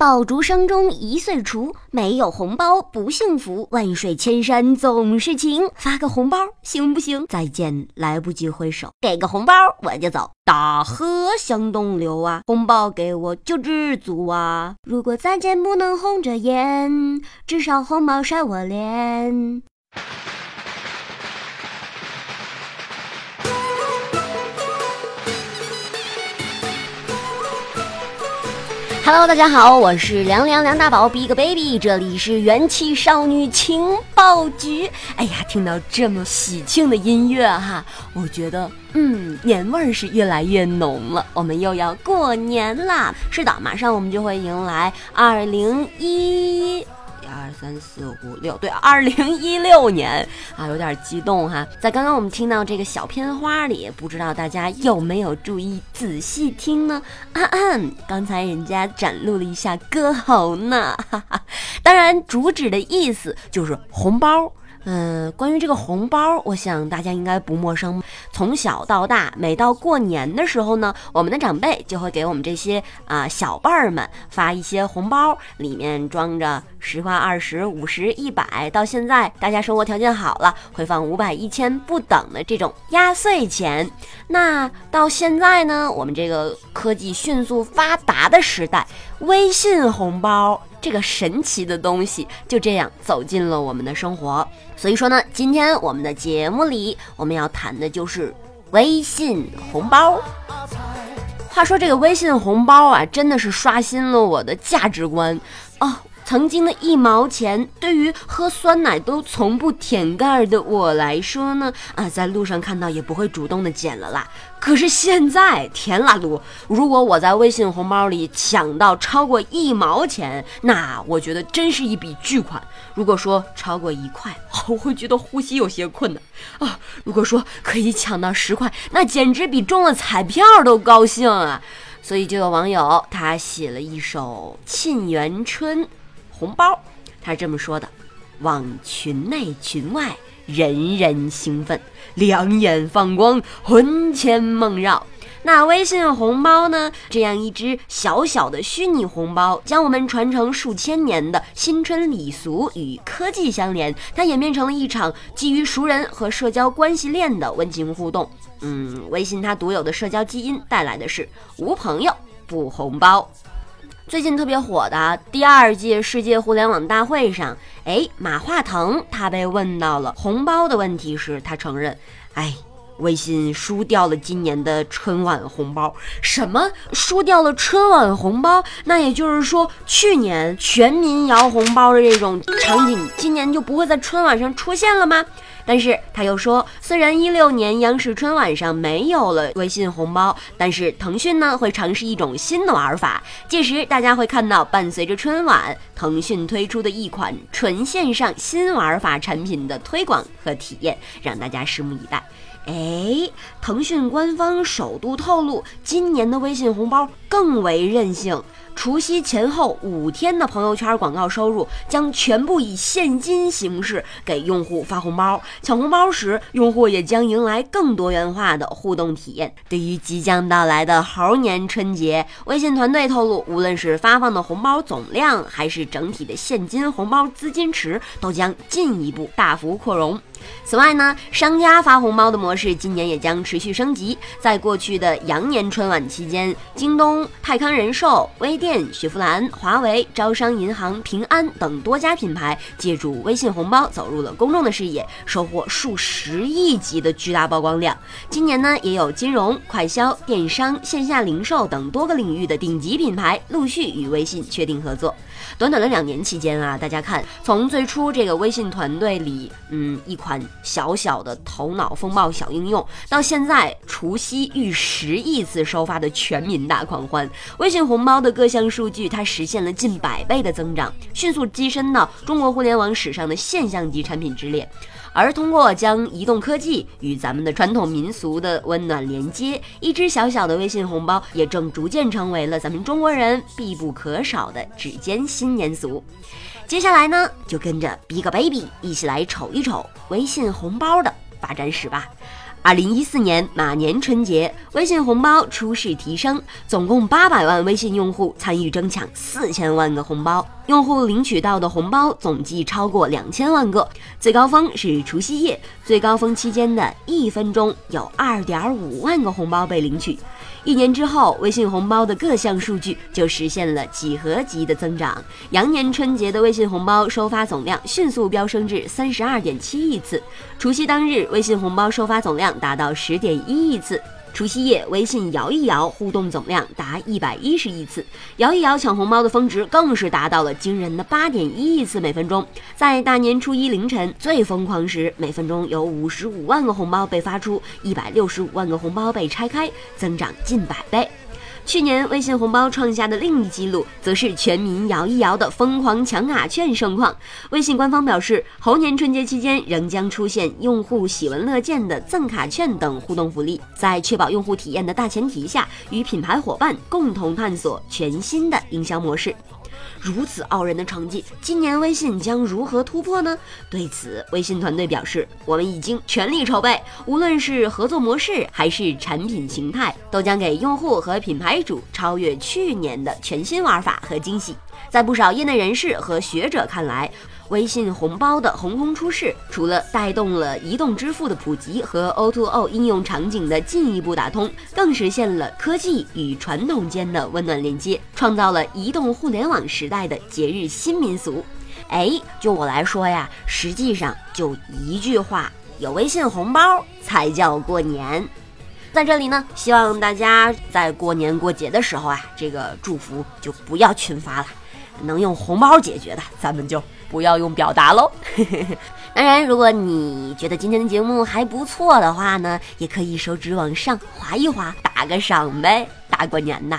爆竹声中一岁除，没有红包不幸福。万水千山总是情，发个红包行不行？再见，来不及挥手，给个红包我就走。大河向东流啊，红包给我就知足啊。如果再见不能红着眼，至少红包晒我脸。Hello，大家好，我是凉凉梁大宝 Big Baby，这里是元气少女情报局。哎呀，听到这么喜庆的音乐哈，我觉得嗯，年味儿是越来越浓了。我们又要过年啦！是的，马上我们就会迎来二零一。二三四五六，对，二零一六年啊，有点激动哈。在刚刚我们听到这个小片花里，不知道大家有没有注意仔细听呢？啊啊，刚才人家展露了一下歌喉呢，哈哈。当然，主旨的意思就是红包。嗯，关于这个红包，我想大家应该不陌生。从小到大，每到过年的时候呢，我们的长辈就会给我们这些啊、小辈儿们发一些红包，里面装着十块、二十、五十、一百。到现在，大家生活条件好了，会放五百、一千不等的这种压岁钱。那到现在呢，我们这个科技迅速发达的时代，微信红包。这个神奇的东西就这样走进了我们的生活。所以说呢，今天我们的节目里我们要谈的就是微信红包。话说这个微信红包啊，真的是刷新了我的价值观哦。曾经的一毛钱，对于喝酸奶都从不舔盖的我来说呢，啊，在路上看到也不会主动的捡了啦。可是现在，甜啦噜！如果我在微信红包里抢到超过一毛钱，那我觉得真是一笔巨款。如果说超过一块，我会觉得呼吸有些困难啊。如果说可以抢到十块，那简直比中了彩票都高兴啊！所以就有网友他写了一首《沁园春》红包，他是这么说的：往群内群外，人人兴奋，两眼放光，魂牵梦绕。那微信红包呢？这样一只小小的虚拟红包，将我们传承数千年的新春礼俗与科技相连，它演变成了一场基于熟人和社交关系链的温情互动。嗯，微信它独有的社交基因带来的是无朋友不红包。最近特别火的第二届世界互联网大会上，哎，马化腾他被问到了红包的问题时，他承认，哎。微信输掉了今年的春晚红包，什么输掉了春晚红包？那也就是说，去年全民摇红包的这种场景，今年就不会在春晚上出现了吗？但是他又说，虽然一六年央视春晚上没有了微信红包，但是腾讯呢会尝试一种新的玩法，届时大家会看到伴随着春晚，腾讯推出的一款纯线上新玩法产品的推广和体验，让大家拭目以待。哎，腾讯官方首度透露，今年的微信红包更为任性。除夕前后五天的朋友圈广告收入将全部以现金形式给用户发红包。抢红包时，用户也将迎来更多元化的互动体验。对于即将到来的猴年春节，微信团队透露，无论是发放的红包总量，还是整体的现金红包资金池，都将进一步大幅扩容。此外呢，商家发红包的模式今年也将持续升级。在过去的羊年春晚期间，京东、泰康人寿、微店、雪佛兰、华为、招商银行、平安等多家品牌借助微信红包走入了公众的视野，收获数十亿级的巨大曝光量。今年呢，也有金融、快销、电商、线下零售等多个领域的顶级品牌陆续与微信确定合作。短短的两年期间啊，大家看，从最初这个微信团队里，嗯，一款小小的头脑风暴小应用，到现在除夕逾十亿次收发的全民大狂欢，微信红包的各项数据它实现了近百倍的增长，迅速跻身到中国互联网史上的现象级产品之列。而通过将移动科技与咱们的传统民俗的温暖连接，一只小小的微信红包也正逐渐成为了咱们中国人必不可少的指尖新年俗。接下来呢，就跟着 Big Baby 一起来瞅一瞅微信红包的发展史吧。二零一四年马年春节，微信红包初试提升，总共八百万微信用户参与争抢四千万个红包，用户领取到的红包总计超过两千万个。最高峰是除夕夜，最高峰期间的一分钟有二点五万个红包被领取。一年之后，微信红包的各项数据就实现了几何级的增长。羊年春节的微信红包收发总量迅速飙升至三十二点七亿次，除夕当日微信红包收发总量达到十点一亿次。除夕夜，微信摇一摇互动总量达一百一十亿次，摇一摇抢红包的峰值更是达到了惊人的八点一亿次每分钟。在大年初一凌晨最疯狂时，每分钟有五十五万个红包被发出，一百六十五万个红包被拆开，增长近百倍。去年微信红包创下的另一记录，则是全民摇一摇的疯狂抢卡券盛况。微信官方表示，猴年春节期间仍将出现用户喜闻乐见的赠卡券等互动福利，在确保用户体验的大前提下，与品牌伙伴共同探索全新的营销模式。如此傲人的成绩，今年微信将如何突破呢？对此，微信团队表示，我们已经全力筹备，无论是合作模式还是产品形态，都将给用户和品牌主超越去年的全新玩法和惊喜。在不少业内人士和学者看来，微信红包的横空出世，除了带动了移动支付的普及和 O2O 应用场景的进一步打通，更实现了科技与传统间的温暖连接，创造了移动互联网时代的节日新民俗。哎，就我来说呀，实际上就一句话：有微信红包才叫过年。在这里呢，希望大家在过年过节的时候啊，这个祝福就不要群发了，能用红包解决的，咱们就。不要用表达喽。当然，如果你觉得今天的节目还不错的话呢，也可以手指往上滑一滑，打个赏呗。大过年的。